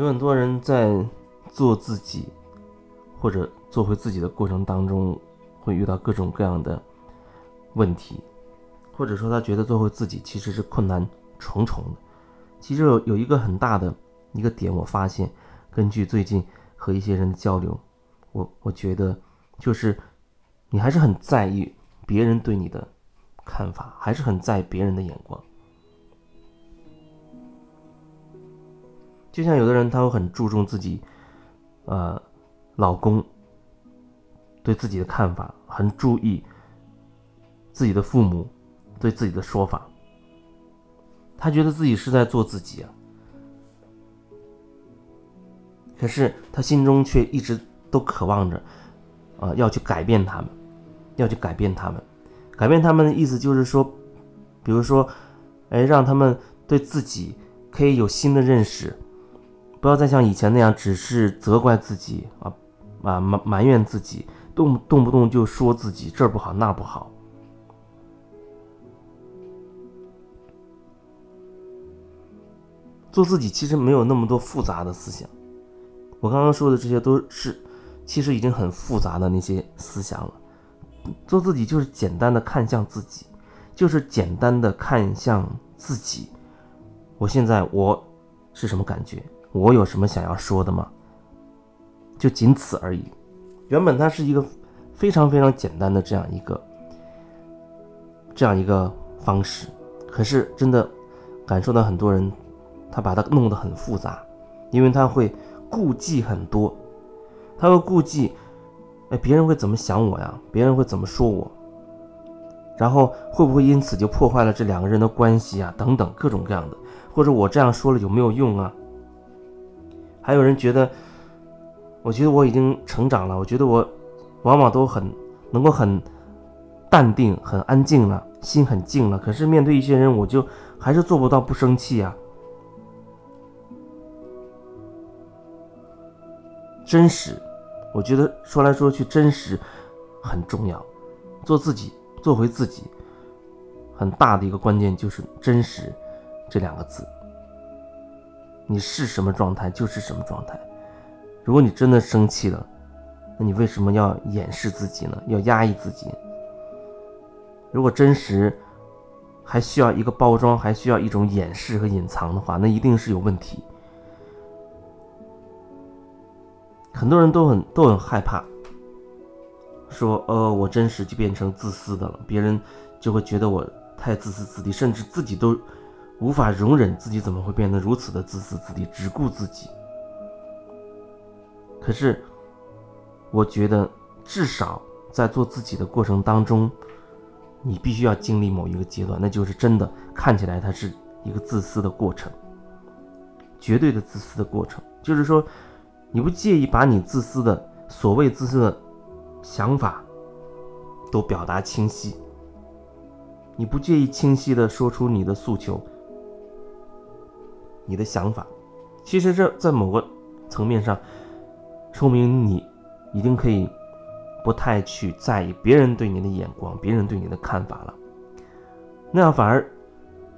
有很多人在做自己或者做回自己的过程当中，会遇到各种各样的问题，或者说他觉得做回自己其实是困难重重的。其实有有一个很大的一个点，我发现，根据最近和一些人的交流，我我觉得就是你还是很在意别人对你的看法，还是很在意别人的眼光。就像有的人他会很注重自己，呃，老公对自己的看法，很注意自己的父母对自己的说法。他觉得自己是在做自己啊，可是他心中却一直都渴望着，啊，要去改变他们，要去改变他们，改变他们的意思就是说，比如说，哎，让他们对自己可以有新的认识，不要再像以前那样只是责怪自己啊，啊埋埋怨自己，动动不动就说自己这儿不好那不好。做自己其实没有那么多复杂的思想，我刚刚说的这些都是，其实已经很复杂的那些思想了。做自己就是简单的看向自己，就是简单的看向自己。我现在我是什么感觉？我有什么想要说的吗？就仅此而已。原本它是一个非常非常简单的这样一个这样一个方式，可是真的感受到很多人。他把它弄得很复杂，因为他会顾忌很多，他会顾忌，哎，别人会怎么想我呀？别人会怎么说我？然后会不会因此就破坏了这两个人的关系啊？等等各种各样的，或者我这样说了有没有用啊？还有人觉得，我觉得我已经成长了，我觉得我往往都很能够很淡定、很安静了，心很静了。可是面对一些人，我就还是做不到不生气啊。真实，我觉得说来说去，真实很重要。做自己，做回自己，很大的一个关键就是真实这两个字。你是什么状态就是什么状态。如果你真的生气了，那你为什么要掩饰自己呢？要压抑自己？如果真实还需要一个包装，还需要一种掩饰和隐藏的话，那一定是有问题。很多人都很都很害怕，说呃，我真实就变成自私的了，别人就会觉得我太自私自利，甚至自己都无法容忍自己怎么会变得如此的自私自利，只顾自己。可是，我觉得至少在做自己的过程当中，你必须要经历某一个阶段，那就是真的看起来它是一个自私的过程，绝对的自私的过程，就是说。你不介意把你自私的所谓自私的想法都表达清晰，你不介意清晰的说出你的诉求、你的想法，其实这在某个层面上说明你已经可以不太去在意别人对你的眼光、别人对你的看法了。那样反而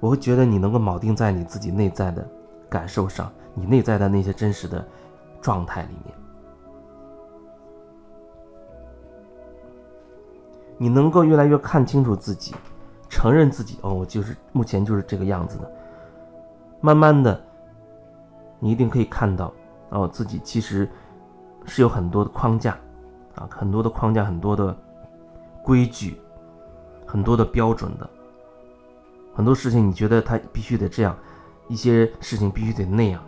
我会觉得你能够铆定在你自己内在的感受上，你内在的那些真实的。状态里面，你能够越来越看清楚自己，承认自己哦，我就是目前就是这个样子的。慢慢的，你一定可以看到哦，自己其实是有很多的框架啊，很多的框架，很多的规矩，很多的标准的。很多事情你觉得他必须得这样，一些事情必须得那样。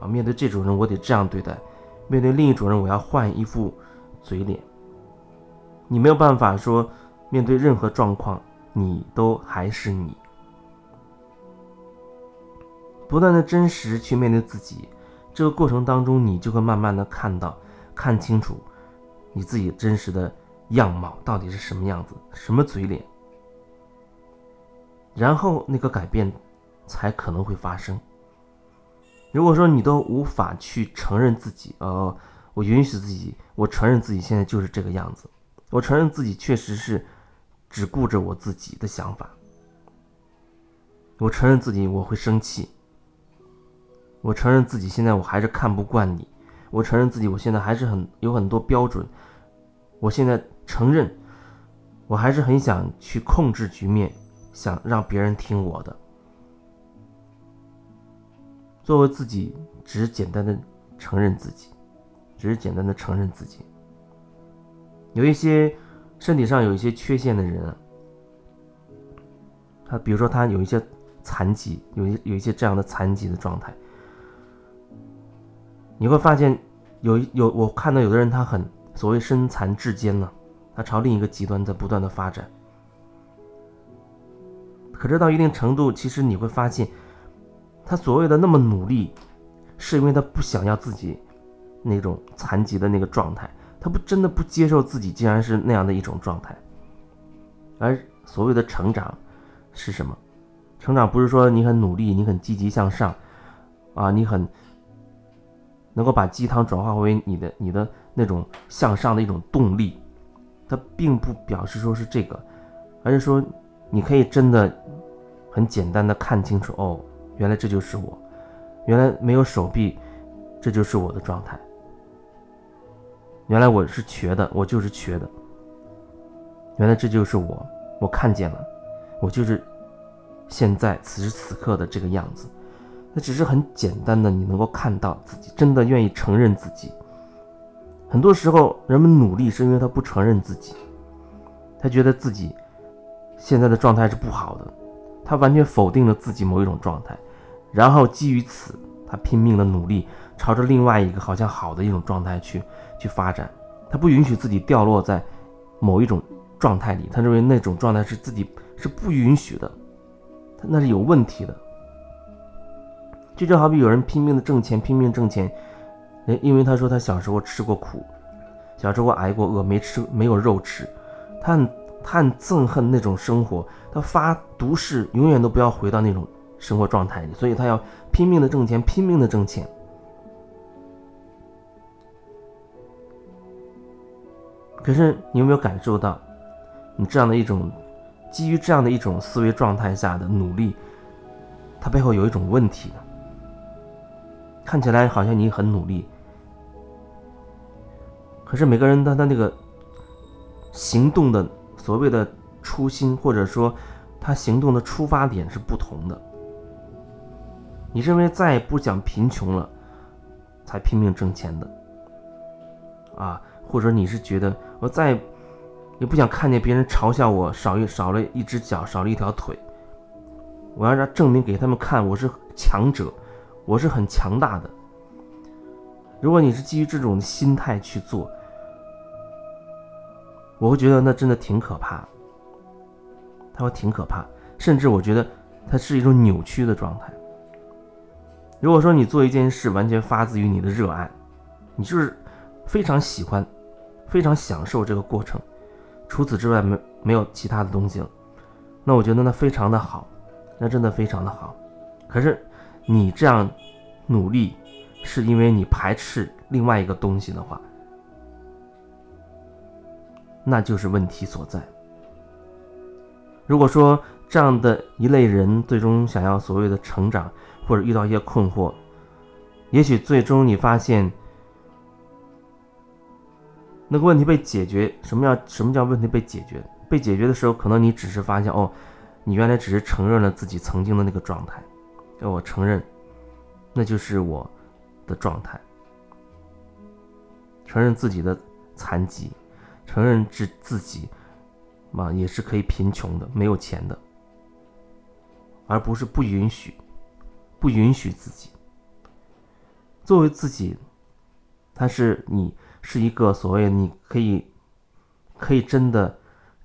啊，面对这种人，我得这样对待；面对另一种人，我要换一副嘴脸。你没有办法说，面对任何状况，你都还是你。不断的真实去面对自己，这个过程当中，你就会慢慢的看到、看清楚你自己真实的样貌到底是什么样子，什么嘴脸，然后那个改变才可能会发生。如果说你都无法去承认自己，呃，我允许自己，我承认自己现在就是这个样子，我承认自己确实是只顾着我自己的想法，我承认自己我会生气，我承认自己现在我还是看不惯你，我承认自己我现在还是很有很多标准，我现在承认，我还是很想去控制局面，想让别人听我的。作为自己，只是简单的承认自己，只是简单的承认自己。有一些身体上有一些缺陷的人啊，他比如说他有一些残疾，有一有一些这样的残疾的状态，你会发现有有我看到有的人他很所谓身残志坚呢，他朝另一个极端在不断的发展。可是到一定程度，其实你会发现。他所谓的那么努力，是因为他不想要自己那种残疾的那个状态，他不真的不接受自己竟然是那样的一种状态。而所谓的成长是什么？成长不是说你很努力，你很积极向上，啊，你很能够把鸡汤转化为你的你的那种向上的一种动力。它并不表示说是这个，而是说你可以真的很简单的看清楚哦。原来这就是我，原来没有手臂，这就是我的状态。原来我是瘸的，我就是瘸的。原来这就是我，我看见了，我就是现在此时此刻的这个样子。那只是很简单的，你能够看到自己，真的愿意承认自己。很多时候，人们努力是因为他不承认自己，他觉得自己现在的状态是不好的，他完全否定了自己某一种状态。然后基于此，他拼命的努力，朝着另外一个好像好的一种状态去去发展。他不允许自己掉落在某一种状态里，他认为那种状态是自己是不允许的，他那是有问题的。就就好比有人拼命的挣钱，拼命挣钱，因为他说他小时候吃过苦，小时候挨过饿，没吃没有肉吃，他很他很憎恨那种生活，他发毒誓永远都不要回到那种。生活状态里，所以他要拼命的挣钱，拼命的挣钱。可是你有没有感受到，你这样的一种基于这样的一种思维状态下的努力，它背后有一种问题？看起来好像你很努力，可是每个人他的那个行动的所谓的初心，或者说他行动的出发点是不同的。你认为再也不讲贫穷了，才拼命挣钱的，啊？或者你是觉得我再也不想看见别人嘲笑我少一少了一只脚，少了一条腿，我要让证明给他们看我是强者，我是很强大的。如果你是基于这种心态去做，我会觉得那真的挺可怕，他会挺可怕，甚至我觉得它是一种扭曲的状态。如果说你做一件事完全发自于你的热爱，你就是非常喜欢、非常享受这个过程，除此之外没没有其他的东西了，那我觉得那非常的好，那真的非常的好。可是你这样努力，是因为你排斥另外一个东西的话，那就是问题所在。如果说这样的一类人最终想要所谓的成长，或者遇到一些困惑，也许最终你发现那个问题被解决。什么叫什么叫问题被解决？被解决的时候，可能你只是发现哦，你原来只是承认了自己曾经的那个状态。要我承认，那就是我的状态。承认自己的残疾，承认自自己嘛也是可以贫穷的，没有钱的，而不是不允许。不允许自己作为自己，他是你是一个所谓你可以可以真的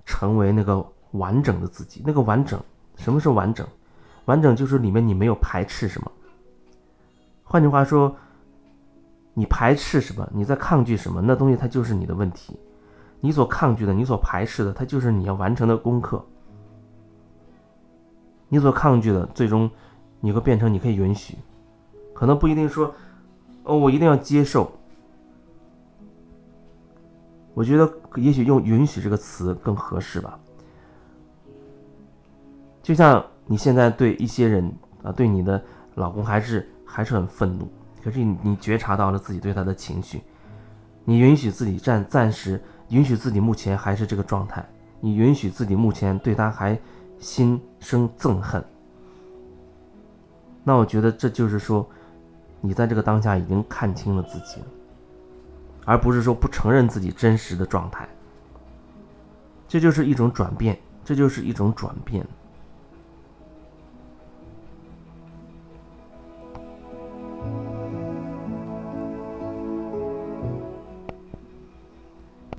成为那个完整的自己。那个完整，什么是完整？完整就是里面你没有排斥什么。换句话说，你排斥什么？你在抗拒什么？那东西它就是你的问题。你所抗拒的，你所排斥的，它就是你要完成的功课。你所抗拒的，最终。你会变成你可以允许，可能不一定说，哦，我一定要接受。我觉得也许用“允许”这个词更合适吧。就像你现在对一些人啊，对你的老公还是还是很愤怒。可是你你觉察到了自己对他的情绪，你允许自己暂暂时允许自己目前还是这个状态，你允许自己目前对他还心生憎恨。那我觉得这就是说，你在这个当下已经看清了自己了，而不是说不承认自己真实的状态。这就是一种转变，这就是一种转变。